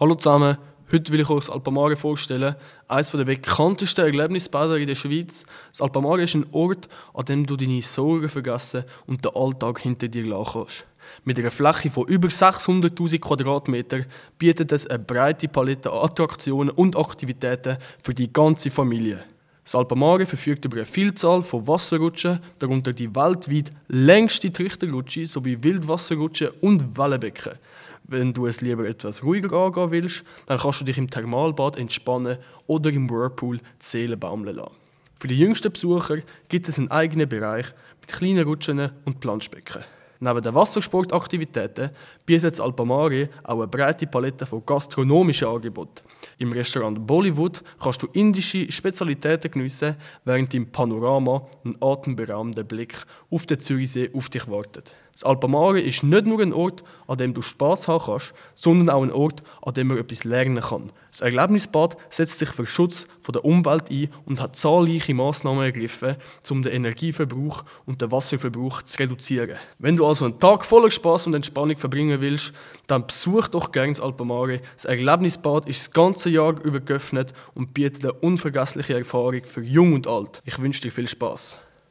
Hallo zusammen, heute will ich euch das Alpamare vorstellen, eines der bekanntesten Erlebnisbäder in der Schweiz. Das Alpamare ist ein Ort, an dem du deine Sorgen vergessen und den Alltag hinter dir lassen kannst. Mit einer Fläche von über 600.000 Quadratmetern bietet es eine breite Palette an Attraktionen und Aktivitäten für die ganze Familie. Das Alpamare verfügt über eine Vielzahl von Wasserrutschen, darunter die weltweit längste Trichterrutsche sowie Wildwasserrutschen und Wellenbecken. Wenn du es lieber etwas ruhiger angehen willst, dann kannst du dich im Thermalbad entspannen oder im Whirlpool die Seele baumeln lassen. Für die jüngsten Besucher gibt es einen eigenen Bereich mit kleinen Rutschen und Planschbecken. Neben den Wassersportaktivitäten bietet Alpamare auch eine breite Palette von gastronomischen Angeboten. Im Restaurant Bollywood kannst du indische Spezialitäten geniessen, während im Panorama ein atemberaubender Blick auf den Zürichsee auf dich wartet. Das Alpamare ist nicht nur ein Ort, an dem du Spaß haben kannst, sondern auch ein Ort, an dem man etwas lernen kann. Das Erlebnisbad setzt sich für Schutz der Umwelt ein und hat zahlreiche Maßnahmen ergriffen, um den Energieverbrauch und den Wasserverbrauch zu reduzieren. Wenn du also einen Tag voller Spaß und Entspannung verbringen willst, dann besuch doch gerne das Alpamare. Das Erlebnisbad ist das ganze Jahr über geöffnet und bietet eine unvergessliche Erfahrung für Jung und Alt. Ich wünsche dir viel Spaß.